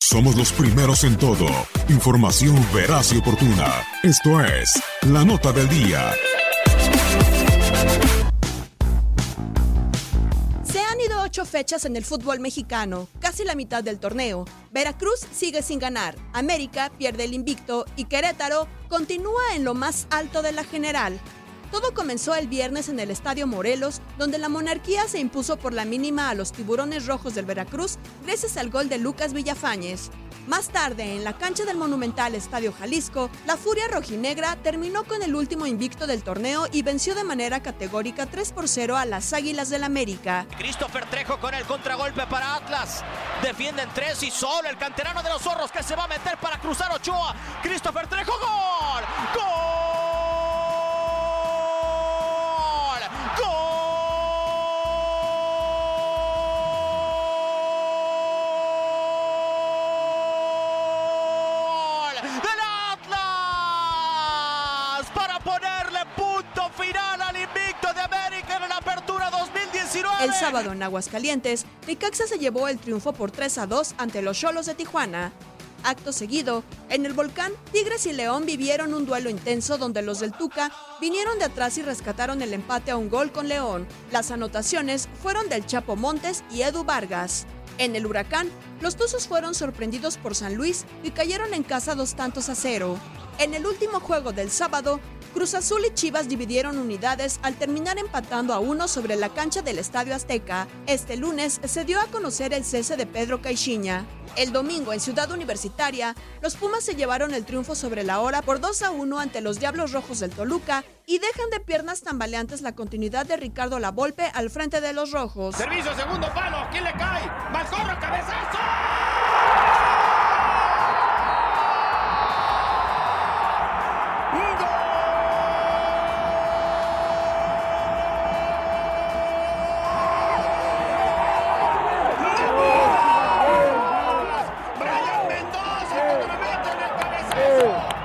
Somos los primeros en todo. Información veraz y oportuna. Esto es La Nota del Día. Se han ido ocho fechas en el fútbol mexicano, casi la mitad del torneo. Veracruz sigue sin ganar, América pierde el invicto y Querétaro continúa en lo más alto de la general. Todo comenzó el viernes en el Estadio Morelos, donde la monarquía se impuso por la mínima a los tiburones rojos del Veracruz gracias al gol de Lucas Villafañez. Más tarde, en la cancha del monumental Estadio Jalisco, la Furia Rojinegra terminó con el último invicto del torneo y venció de manera categórica 3 por 0 a las Águilas del América. Christopher Trejo con el contragolpe para Atlas. Defienden tres y solo el canterano de los zorros que se va a meter para cruzar Ochoa. Christopher Trejo, gol. ¡Gol! ¡Gol! Final al invicto de América en la apertura 2019. El sábado en Aguascalientes, Necaxa se llevó el triunfo por 3 a 2 ante los Cholos de Tijuana. Acto seguido, en el volcán, Tigres y León vivieron un duelo intenso donde los del Tuca vinieron de atrás y rescataron el empate a un gol con León. Las anotaciones fueron del Chapo Montes y Edu Vargas. En el huracán, los Tuzos fueron sorprendidos por San Luis y cayeron en casa dos tantos a cero. En el último juego del sábado, Cruz Azul y Chivas dividieron unidades al terminar empatando a uno sobre la cancha del Estadio Azteca. Este lunes se dio a conocer el cese de Pedro Caixinha. El domingo en Ciudad Universitaria, los Pumas se llevaron el triunfo sobre la hora por 2 a 1 ante los Diablos Rojos del Toluca y dejan de piernas tambaleantes la continuidad de Ricardo Lavolpe al frente de los Rojos. Servicio, segundo palo. ¿Quién le cae? Malcorro, cabezazo.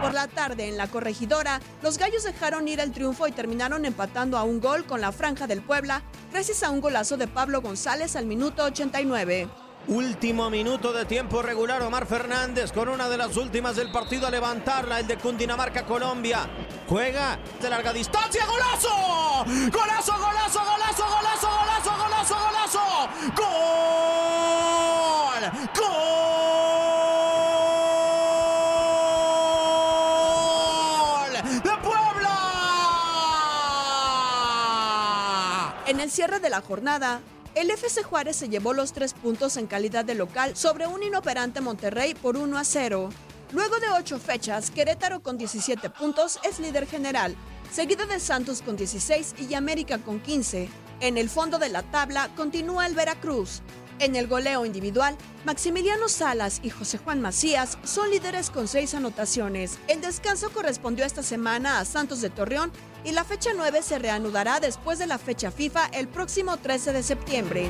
Por la tarde en la corregidora, los gallos dejaron ir el triunfo y terminaron empatando a un gol con la franja del Puebla gracias a un golazo de Pablo González al minuto 89. Último minuto de tiempo regular. Omar Fernández con una de las últimas del partido a levantarla. El de Cundinamarca, Colombia. Juega de larga distancia. ¡Golazo! ¡Golazo, golazo, golazo, golazo, golazo, golazo, golazo! ¡Gol! ¡Gol! ¡De Puebla! En el cierre de la jornada, el FC Juárez se llevó los tres puntos en calidad de local sobre un inoperante Monterrey por 1 a 0. Luego de ocho fechas, Querétaro con 17 puntos es líder general, seguido de Santos con 16 y América con 15. En el fondo de la tabla continúa el Veracruz. En el goleo individual, Maximiliano Salas y José Juan Macías son líderes con seis anotaciones. El descanso correspondió esta semana a Santos de Torreón y la fecha 9 se reanudará después de la fecha FIFA el próximo 13 de septiembre.